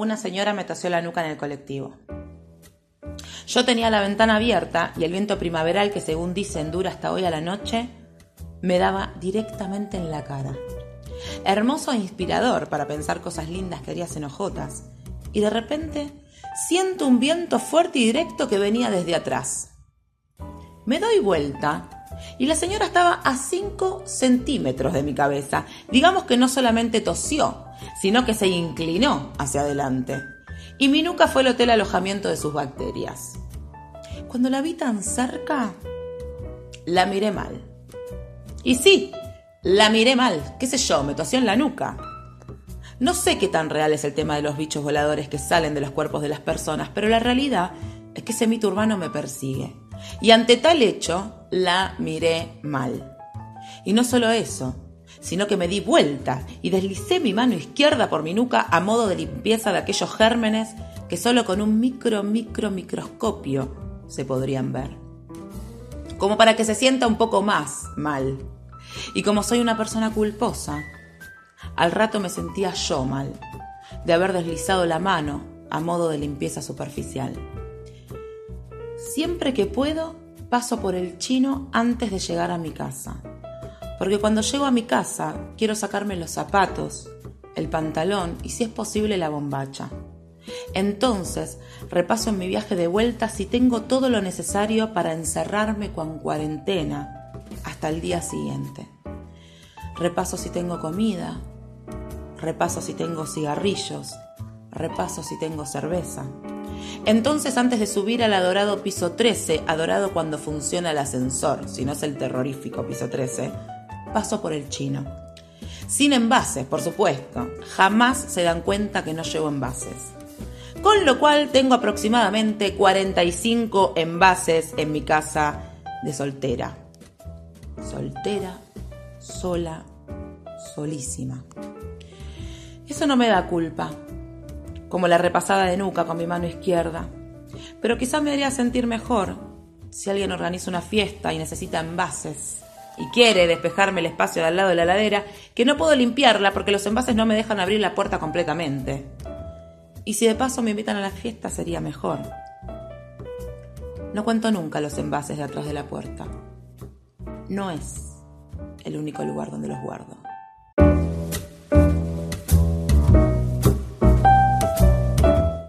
una señora me tosió la nuca en el colectivo. Yo tenía la ventana abierta y el viento primaveral que según dicen dura hasta hoy a la noche me daba directamente en la cara. Hermoso e inspirador para pensar cosas lindas que harías en ojotas. Y de repente siento un viento fuerte y directo que venía desde atrás. Me doy vuelta y la señora estaba a 5 centímetros de mi cabeza. Digamos que no solamente tosió, sino que se inclinó hacia adelante. Y mi nuca fue el hotel alojamiento de sus bacterias. Cuando la vi tan cerca, la miré mal. Y sí, la miré mal, qué sé yo, me tosió en la nuca. No sé qué tan real es el tema de los bichos voladores que salen de los cuerpos de las personas, pero la realidad es que ese mito urbano me persigue. Y ante tal hecho, la miré mal. Y no solo eso, sino que me di vuelta y deslicé mi mano izquierda por mi nuca a modo de limpieza de aquellos gérmenes que solo con un micro, micro, microscopio se podrían ver. Como para que se sienta un poco más mal. Y como soy una persona culposa, al rato me sentía yo mal, de haber deslizado la mano a modo de limpieza superficial. Siempre que puedo, paso por el chino antes de llegar a mi casa. Porque cuando llego a mi casa, quiero sacarme los zapatos, el pantalón y si es posible la bombacha. Entonces, repaso en mi viaje de vuelta si tengo todo lo necesario para encerrarme con cuarentena hasta el día siguiente. Repaso si tengo comida, repaso si tengo cigarrillos, repaso si tengo cerveza. Entonces, antes de subir al adorado piso 13, adorado cuando funciona el ascensor, si no es el terrorífico piso 13, paso por el chino. Sin envases, por supuesto. Jamás se dan cuenta que no llevo envases. Con lo cual tengo aproximadamente 45 envases en mi casa de soltera. Soltera, sola, solísima. Eso no me da culpa, como la repasada de nuca con mi mano izquierda. Pero quizás me haría sentir mejor si alguien organiza una fiesta y necesita envases y quiere despejarme el espacio de al lado de la ladera, que no puedo limpiarla porque los envases no me dejan abrir la puerta completamente. Y si de paso me invitan a la fiesta sería mejor. No cuento nunca los envases de atrás de la puerta. No es el único lugar donde los guardo.